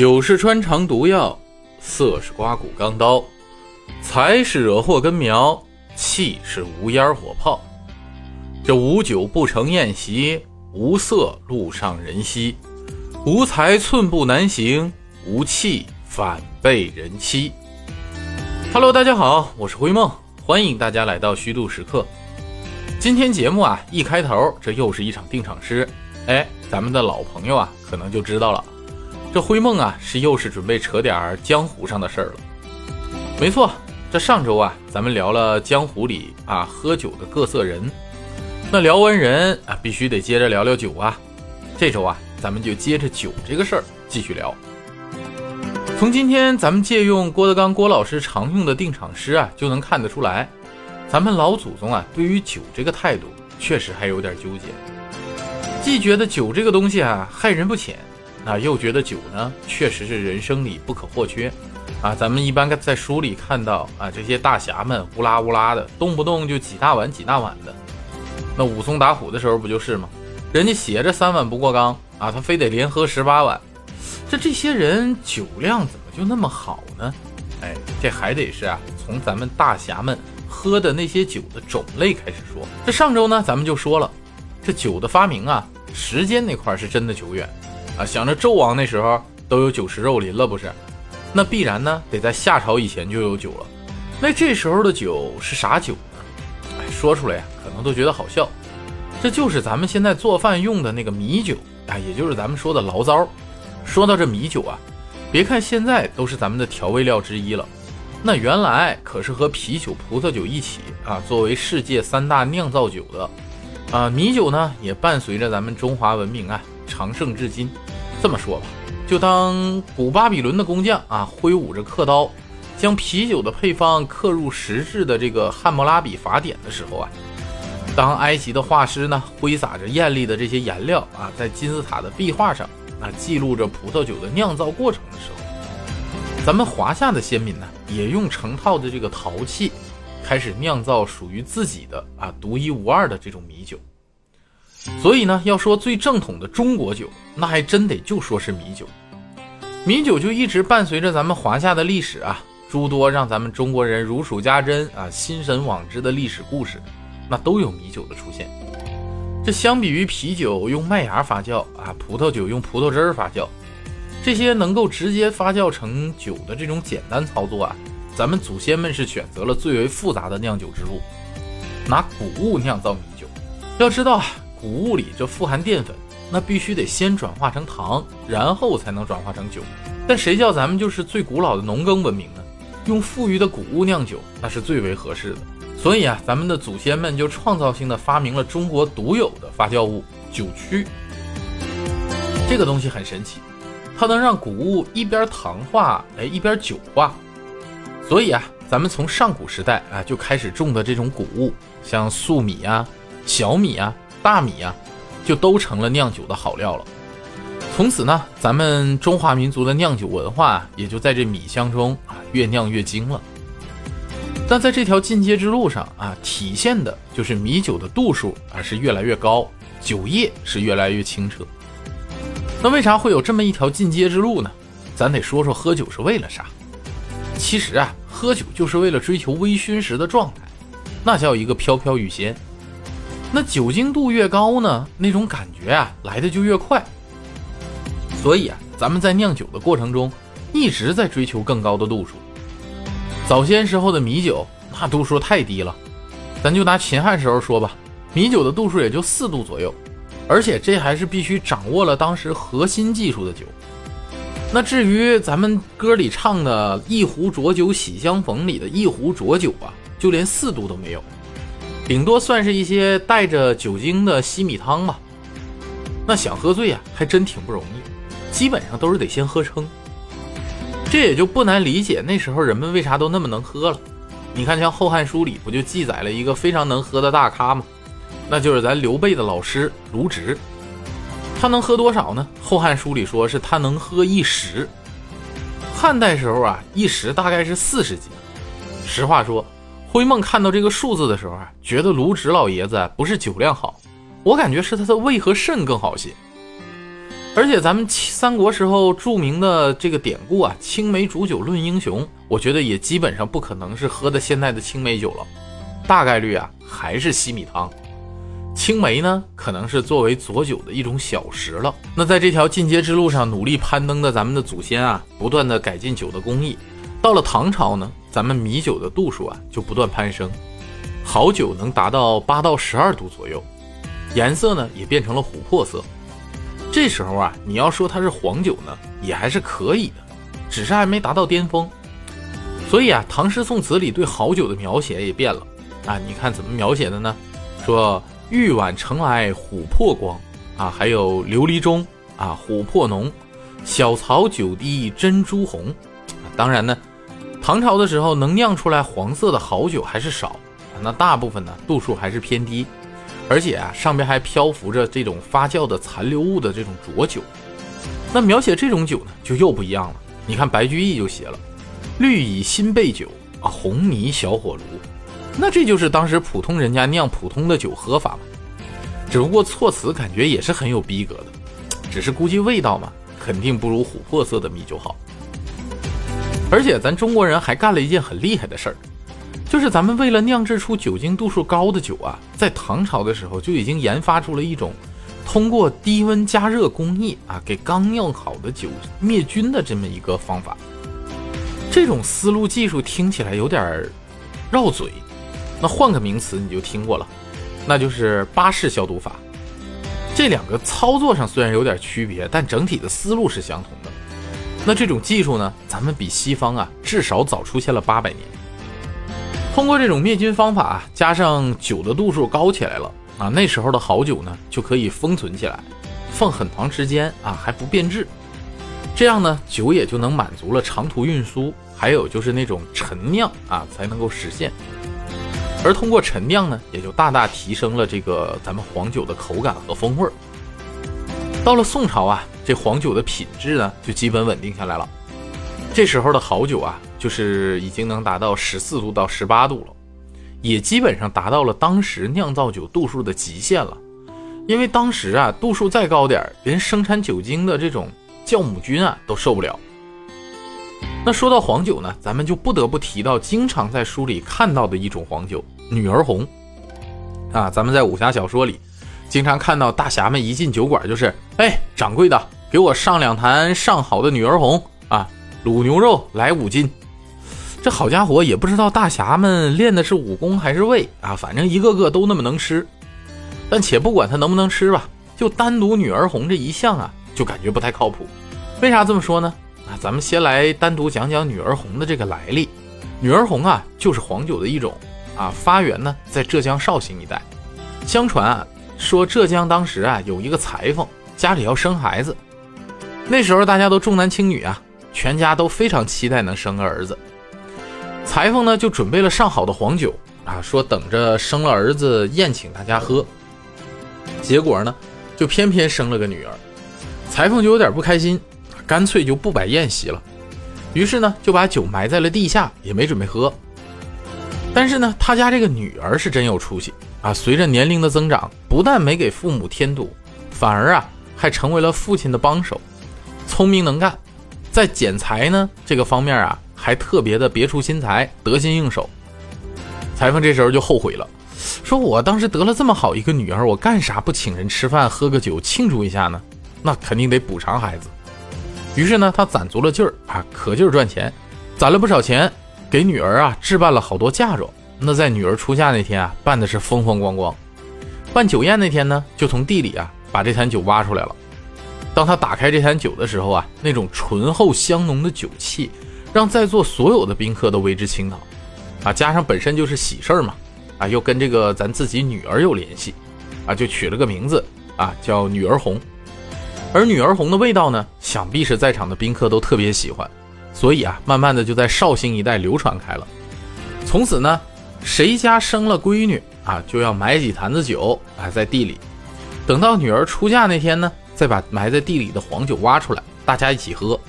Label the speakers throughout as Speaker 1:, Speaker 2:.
Speaker 1: 酒是穿肠毒药，色是刮骨钢刀，财是惹祸根苗，气是无烟火炮。这无酒不成宴席，无色路上人稀，无财寸步难行，无气反被人欺。Hello，大家好，我是灰梦，欢迎大家来到虚度时刻。今天节目啊，一开头这又是一场定场诗，哎，咱们的老朋友啊，可能就知道了。这灰梦啊，是又是准备扯点江湖上的事儿了。没错，这上周啊，咱们聊了江湖里啊喝酒的各色人。那聊完人啊，必须得接着聊聊酒啊。这周啊，咱们就接着酒这个事儿继续聊。从今天咱们借用郭德纲郭老师常用的定场诗啊，就能看得出来，咱们老祖宗啊，对于酒这个态度确实还有点纠结，既觉得酒这个东西啊害人不浅。那又觉得酒呢，确实是人生里不可或缺啊！咱们一般在书里看到啊，这些大侠们乌拉乌拉的，动不动就几大碗几大碗的。那武松打虎的时候不就是吗？人家写着三碗不过冈啊，他非得连喝十八碗。这这些人酒量怎么就那么好呢？哎，这还得是啊，从咱们大侠们喝的那些酒的种类开始说。这上周呢，咱们就说了，这酒的发明啊，时间那块是真的久远。啊，想着纣王那时候都有酒池肉林了，不是？那必然呢，得在夏朝以前就有酒了。那这时候的酒是啥酒呢？哎，说出来呀，可能都觉得好笑。这就是咱们现在做饭用的那个米酒啊，也就是咱们说的醪糟。说到这米酒啊，别看现在都是咱们的调味料之一了，那原来可是和啤酒、葡萄酒一起啊，作为世界三大酿造酒的。啊，米酒呢，也伴随着咱们中华文明啊，长盛至今。这么说吧，就当古巴比伦的工匠啊，挥舞着刻刀，将啤酒的配方刻入石质的这个《汉谟拉比法典》的时候啊，当埃及的画师呢，挥洒着艳丽的这些颜料啊，在金字塔的壁画上啊，记录着葡萄酒的酿造过程的时候，咱们华夏的先民呢，也用成套的这个陶器，开始酿造属于自己的啊，独一无二的这种米酒。所以呢，要说最正统的中国酒，那还真得就说是米酒。米酒就一直伴随着咱们华夏的历史啊，诸多让咱们中国人如数家珍啊、心神往之的历史故事，那都有米酒的出现。这相比于啤酒用麦芽发酵啊，葡萄酒用葡萄汁儿发酵，这些能够直接发酵成酒的这种简单操作啊，咱们祖先们是选择了最为复杂的酿酒之路，拿谷物酿造米酒。要知道啊。谷物里这富含淀粉，那必须得先转化成糖，然后才能转化成酒。但谁叫咱们就是最古老的农耕文明呢？用富裕的谷物酿酒，那是最为合适的。所以啊，咱们的祖先们就创造性的发明了中国独有的发酵物——酒曲。这个东西很神奇，它能让谷物一边糖化，哎，一边酒化。所以啊，咱们从上古时代啊就开始种的这种谷物，像粟米啊、小米啊。大米呀，就都成了酿酒的好料了。从此呢，咱们中华民族的酿酒文化也就在这米香中啊越酿越精了。但在这条进阶之路上啊，体现的就是米酒的度数啊是越来越高，酒液是越来越清澈。那为啥会有这么一条进阶之路呢？咱得说说喝酒是为了啥。其实啊，喝酒就是为了追求微醺时的状态，那叫一个飘飘欲仙。那酒精度越高呢，那种感觉啊来的就越快。所以啊，咱们在酿酒的过程中，一直在追求更高的度数。早先时候的米酒那度数太低了，咱就拿秦汉时候说吧，米酒的度数也就四度左右，而且这还是必须掌握了当时核心技术的酒。那至于咱们歌里唱的“一壶浊酒喜相逢”里的一壶浊酒啊，就连四度都没有。顶多算是一些带着酒精的稀米汤吧。那想喝醉啊，还真挺不容易，基本上都是得先喝撑。这也就不难理解那时候人们为啥都那么能喝了。你看，像《后汉书》里不就记载了一个非常能喝的大咖吗？那就是咱刘备的老师卢植。他能喝多少呢？《后汉书》里说是他能喝一石。汉代时候啊，一石大概是四十斤。实话说。灰梦看到这个数字的时候啊，觉得卢植老爷子不是酒量好，我感觉是他的胃和肾更好些。而且咱们三国时候著名的这个典故啊，“青梅煮酒论英雄”，我觉得也基本上不可能是喝的现在的青梅酒了，大概率啊还是西米汤。青梅呢，可能是作为佐酒的一种小食了。那在这条进阶之路上努力攀登的咱们的祖先啊，不断的改进酒的工艺。到了唐朝呢，咱们米酒的度数啊就不断攀升，好酒能达到八到十二度左右，颜色呢也变成了琥珀色。这时候啊，你要说它是黄酒呢，也还是可以的，只是还没达到巅峰。所以啊，唐诗宋词里对好酒的描写也变了啊。你看怎么描写的呢？说玉碗盛来琥珀光啊，还有琉璃钟啊，琥珀浓，小槽酒滴珍珠红。当然呢，唐朝的时候能酿出来黄色的好酒还是少，那大部分呢度数还是偏低。而且啊，上边还漂浮着这种发酵的残留物的这种浊酒。那描写这种酒呢，就又不一样了。你看白居易就写了“绿蚁新醅酒啊，红泥小火炉”，那这就是当时普通人家酿普通的酒喝法嘛。只不过措辞感觉也是很有逼格的，只是估计味道嘛，肯定不如琥珀色的米酒好。而且咱中国人还干了一件很厉害的事儿。就是咱们为了酿制出酒精度数高的酒啊，在唐朝的时候就已经研发出了一种通过低温加热工艺啊，给刚酿好的酒灭菌的这么一个方法。这种思路技术听起来有点绕嘴，那换个名词你就听过了，那就是巴氏消毒法。这两个操作上虽然有点区别，但整体的思路是相同的。那这种技术呢，咱们比西方啊至少早出现了八百年。通过这种灭菌方法，加上酒的度数高起来了啊，那时候的好酒呢就可以封存起来，放很长时间啊还不变质，这样呢酒也就能满足了长途运输，还有就是那种陈酿啊才能够实现。而通过陈酿呢，也就大大提升了这个咱们黄酒的口感和风味。到了宋朝啊，这黄酒的品质呢就基本稳定下来了。这时候的好酒啊。就是已经能达到十四度到十八度了，也基本上达到了当时酿造酒度数的极限了。因为当时啊，度数再高点连生产酒精的这种酵母菌啊都受不了。那说到黄酒呢，咱们就不得不提到经常在书里看到的一种黄酒——女儿红。啊，咱们在武侠小说里经常看到大侠们一进酒馆就是：哎，掌柜的，给我上两坛上好的女儿红啊，卤牛肉来五斤。这好家伙，也不知道大侠们练的是武功还是胃啊，反正一个个都那么能吃。但且不管他能不能吃吧，就单独女儿红这一项啊，就感觉不太靠谱。为啥这么说呢？啊，咱们先来单独讲讲女儿红的这个来历。女儿红啊，就是黄酒的一种啊，发源呢在浙江绍兴一带。相传啊，说浙江当时啊有一个裁缝，家里要生孩子，那时候大家都重男轻女啊，全家都非常期待能生个儿子。裁缝呢就准备了上好的黄酒啊，说等着生了儿子宴请大家喝。结果呢，就偏偏生了个女儿，裁缝就有点不开心，干脆就不摆宴席了。于是呢，就把酒埋在了地下，也没准备喝。但是呢，他家这个女儿是真有出息啊！随着年龄的增长，不但没给父母添堵，反而啊还成为了父亲的帮手，聪明能干，在剪裁呢这个方面啊。还特别的别出心裁，得心应手。裁缝这时候就后悔了，说：“我当时得了这么好一个女儿，我干啥不请人吃饭喝个酒庆祝一下呢？那肯定得补偿孩子。”于是呢，他攒足了劲儿啊，可劲儿赚钱，攒了不少钱，给女儿啊置办了好多嫁妆。那在女儿出嫁那天啊，办的是风风光光。办酒宴那天呢，就从地里啊把这坛酒挖出来了。当他打开这坛酒的时候啊，那种醇厚香浓的酒气。让在座所有的宾客都为之倾倒，啊，加上本身就是喜事儿嘛，啊，又跟这个咱自己女儿有联系，啊，就取了个名字，啊，叫女儿红。而女儿红的味道呢，想必是在场的宾客都特别喜欢，所以啊，慢慢的就在绍兴一带流传开了。从此呢，谁家生了闺女啊，就要买几坛子酒啊在地里，等到女儿出嫁那天呢，再把埋在地里的黄酒挖出来，大家一起喝。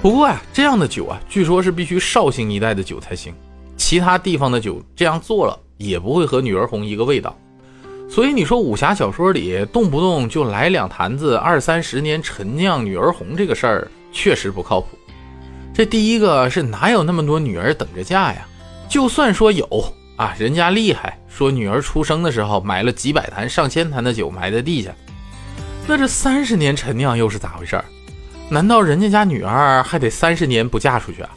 Speaker 1: 不过啊，这样的酒啊，据说是必须绍兴一带的酒才行，其他地方的酒这样做了也不会和女儿红一个味道。所以你说武侠小说里动不动就来两坛子二三十年陈酿女儿红这个事儿，确实不靠谱。这第一个是哪有那么多女儿等着嫁呀？就算说有啊，人家厉害，说女儿出生的时候买了几百坛、上千坛的酒埋在地下，那这三十年陈酿又是咋回事儿？难道人家家女儿还得三十年不嫁出去啊？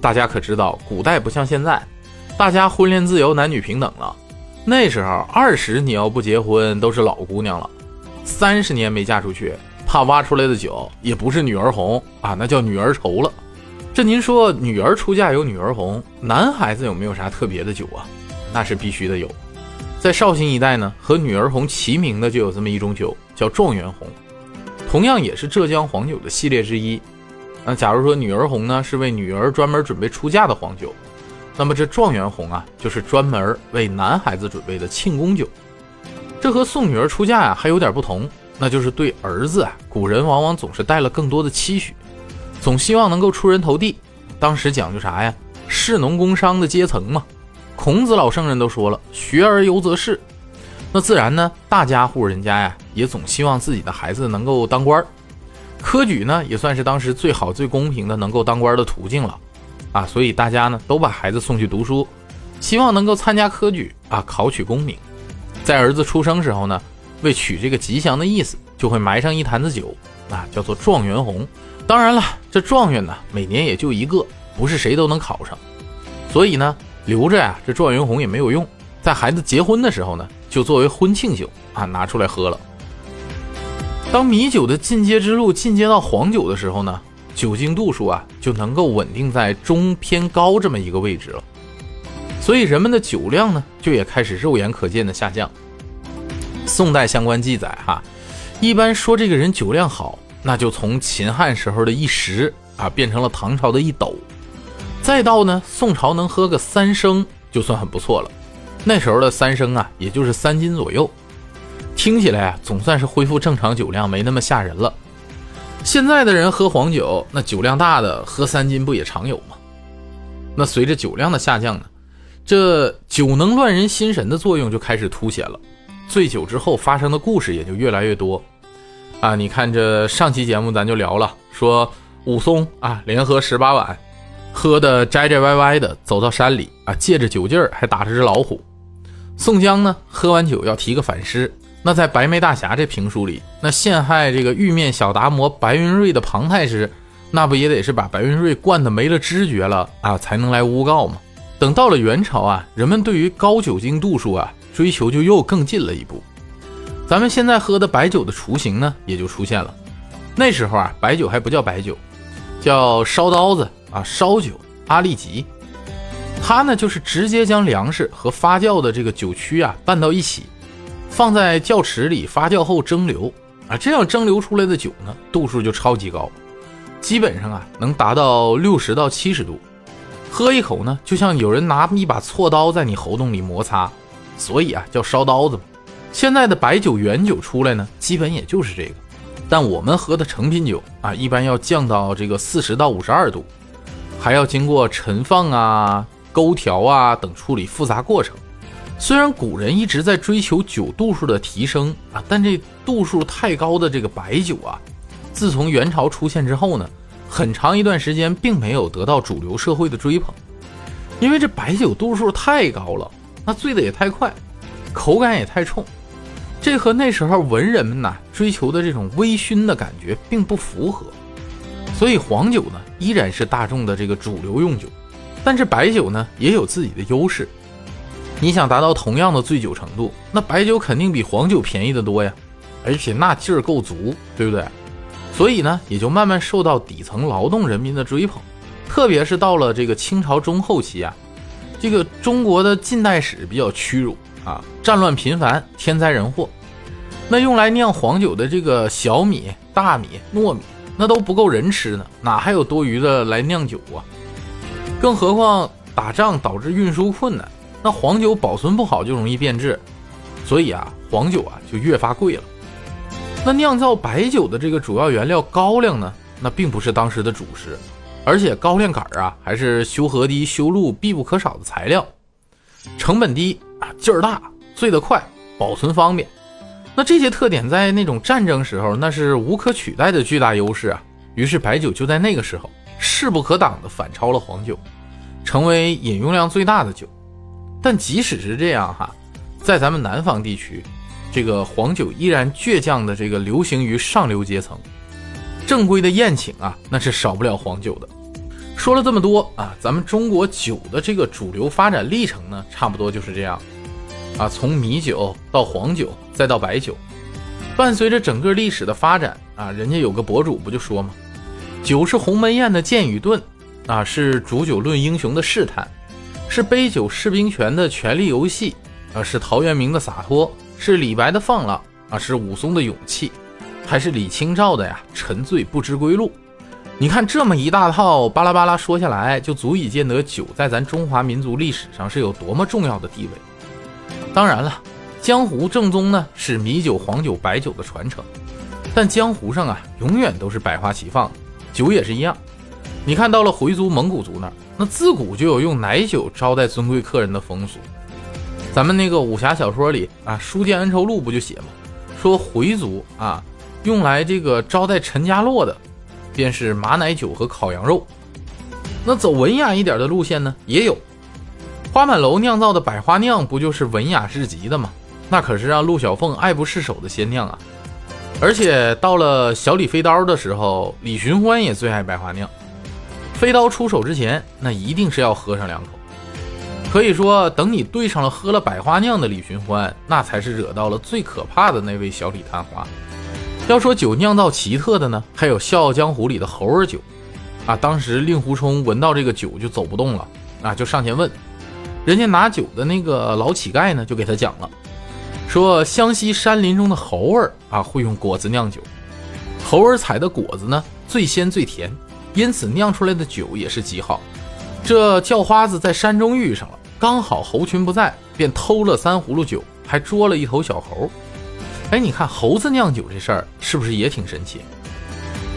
Speaker 1: 大家可知道，古代不像现在，大家婚恋自由、男女平等了。那时候二十你要不结婚都是老姑娘了，三十年没嫁出去，怕挖出来的酒也不是女儿红啊，那叫女儿愁了。这您说女儿出嫁有女儿红，男孩子有没有啥特别的酒啊？那是必须的有。在绍兴一带呢，和女儿红齐名的就有这么一种酒，叫状元红。同样也是浙江黄酒的系列之一。那假如说女儿红呢是为女儿专门准备出嫁的黄酒，那么这状元红啊就是专门为男孩子准备的庆功酒。这和送女儿出嫁呀还有点不同，那就是对儿子啊，古人往往总是带了更多的期许，总希望能够出人头地。当时讲究啥呀？士农工商的阶层嘛。孔子老圣人都说了，学而优则仕。那自然呢，大家户人家呀，也总希望自己的孩子能够当官儿。科举呢，也算是当时最好最公平的能够当官的途径了，啊，所以大家呢都把孩子送去读书，希望能够参加科举啊，考取功名。在儿子出生时候呢，为取这个吉祥的意思，就会埋上一坛子酒，啊，叫做状元红。当然了，这状元呢，每年也就一个，不是谁都能考上，所以呢，留着呀，这状元红也没有用。在孩子结婚的时候呢。就作为婚庆酒啊，拿出来喝了。当米酒的进阶之路进阶到黄酒的时候呢，酒精度数啊就能够稳定在中偏高这么一个位置了。所以人们的酒量呢，就也开始肉眼可见的下降。宋代相关记载哈，一般说这个人酒量好，那就从秦汉时候的一时啊，变成了唐朝的一斗，再到呢宋朝能喝个三升，就算很不错了。那时候的三升啊，也就是三斤左右，听起来啊，总算是恢复正常酒量，没那么吓人了。现在的人喝黄酒，那酒量大的喝三斤不也常有吗？那随着酒量的下降呢，这酒能乱人心神的作用就开始凸显了。醉酒之后发生的故事也就越来越多啊！你看这上期节目咱就聊了，说武松啊连喝十八碗，喝的摘摘歪歪的，走到山里啊，借着酒劲儿还打着只老虎。宋江呢，喝完酒要提个反诗。那在《白眉大侠》这评书里，那陷害这个玉面小达摩白云瑞的庞太师，那不也得是把白云瑞灌得没了知觉了啊，才能来诬告吗？等到了元朝啊，人们对于高酒精度数啊追求就又更进了一步。咱们现在喝的白酒的雏形呢，也就出现了。那时候啊，白酒还不叫白酒，叫烧刀子啊，烧酒阿力吉。它呢，就是直接将粮食和发酵的这个酒曲啊拌到一起，放在窖池里发酵后蒸馏啊，这样蒸馏出来的酒呢，度数就超级高，基本上啊能达到六十到七十度，喝一口呢，就像有人拿一把锉刀在你喉咙里摩擦，所以啊叫烧刀子。现在的白酒原酒出来呢，基本也就是这个，但我们喝的成品酒啊，一般要降到这个四十到五十二度，还要经过陈放啊。勾调啊等处理复杂过程，虽然古人一直在追求酒度数的提升啊，但这度数太高的这个白酒啊，自从元朝出现之后呢，很长一段时间并没有得到主流社会的追捧，因为这白酒度数太高了，那醉的也太快，口感也太冲，这和那时候文人们呐追求的这种微醺的感觉并不符合，所以黄酒呢依然是大众的这个主流用酒。但是白酒呢也有自己的优势，你想达到同样的醉酒程度，那白酒肯定比黄酒便宜的多呀，而且那劲儿够足，对不对？所以呢，也就慢慢受到底层劳动人民的追捧。特别是到了这个清朝中后期啊，这个中国的近代史比较屈辱啊，战乱频繁，天灾人祸，那用来酿黄酒的这个小米、大米、糯米，那都不够人吃呢，哪还有多余的来酿酒啊？更何况打仗导致运输困难，那黄酒保存不好就容易变质，所以啊，黄酒啊就越发贵了。那酿造白酒的这个主要原料高粱呢，那并不是当时的主食，而且高粱杆儿啊还是修河堤、修路必不可少的材料，成本低啊，劲儿大，醉得快，保存方便。那这些特点在那种战争时候，那是无可取代的巨大优势啊。于是白酒就在那个时候势不可挡地反超了黄酒，成为饮用量最大的酒。但即使是这样哈，在咱们南方地区，这个黄酒依然倔强的这个流行于上流阶层。正规的宴请啊，那是少不了黄酒的。说了这么多啊，咱们中国酒的这个主流发展历程呢，差不多就是这样。啊，从米酒到黄酒，再到白酒，伴随着整个历史的发展啊，人家有个博主不就说吗？酒是鸿门宴的剑与盾，啊，是煮酒论英雄的试探，是杯酒释兵权的权力游戏，啊，是陶渊明的洒脱，是李白的放浪，啊，是武松的勇气，还是李清照的呀沉醉不知归路？你看这么一大套巴拉巴拉说下来，就足以见得酒在咱中华民族历史上是有多么重要的地位。当然了，江湖正宗呢是米酒、黄酒、白酒的传承，但江湖上啊永远都是百花齐放，酒也是一样。你看到了回族、蒙古族那儿，那自古就有用奶酒招待尊贵客人的风俗。咱们那个武侠小说里啊，《书剑恩仇录》不就写吗？说回族啊用来这个招待陈家洛的，便是马奶酒和烤羊肉。那走文雅一点的路线呢，也有。花满楼酿造的百花酿不就是文雅至极的吗？那可是让陆小凤爱不释手的仙酿啊！而且到了小李飞刀的时候，李寻欢也最爱百花酿。飞刀出手之前，那一定是要喝上两口。可以说，等你对上了喝了百花酿的李寻欢，那才是惹到了最可怕的那位小李探花。要说酒酿造奇特的呢，还有《笑傲江湖》里的猴儿酒啊！当时令狐冲闻到这个酒就走不动了啊，就上前问。人家拿酒的那个老乞丐呢，就给他讲了，说湘西山林中的猴儿啊，会用果子酿酒，猴儿采的果子呢最鲜最甜，因此酿出来的酒也是极好。这叫花子在山中遇上了，刚好猴群不在，便偷了三葫芦酒，还捉了一头小猴。哎，你看猴子酿酒这事儿是不是也挺神奇？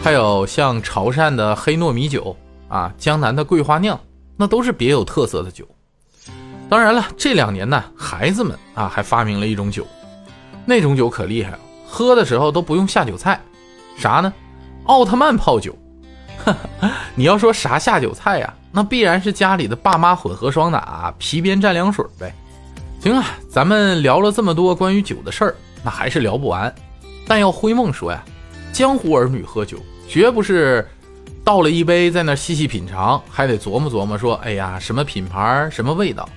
Speaker 1: 还有像潮汕的黑糯米酒啊，江南的桂花酿，那都是别有特色的酒。当然了，这两年呢，孩子们啊还发明了一种酒，那种酒可厉害了，喝的时候都不用下酒菜，啥呢？奥特曼泡酒。你要说啥下酒菜呀？那必然是家里的爸妈混合双打，皮鞭蘸凉水呗。行啊，咱们聊了这么多关于酒的事儿，那还是聊不完。但要灰梦说呀，江湖儿女喝酒，绝不是倒了一杯在那细细品尝，还得琢磨琢磨说，哎呀，什么品牌，什么味道。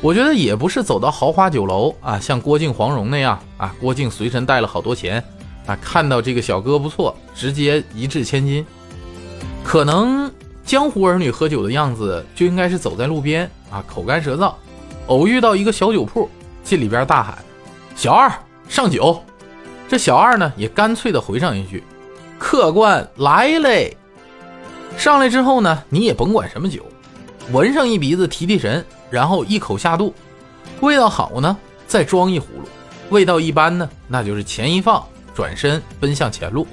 Speaker 1: 我觉得也不是走到豪华酒楼啊，像郭靖、黄蓉那样啊。郭靖随身带了好多钱啊，看到这个小哥不错，直接一掷千金。可能江湖儿女喝酒的样子，就应该是走在路边啊，口干舌燥，偶遇到一个小酒铺，进里边大喊：“小二上酒。”这小二呢，也干脆的回上一句：“客官来嘞。”上来之后呢，你也甭管什么酒，闻上一鼻子提提神。然后一口下肚，味道好呢，再装一葫芦；味道一般呢，那就是钱一放，转身奔向前路。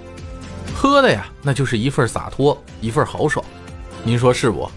Speaker 1: 喝的呀，那就是一份洒脱，一份豪爽。您说是不？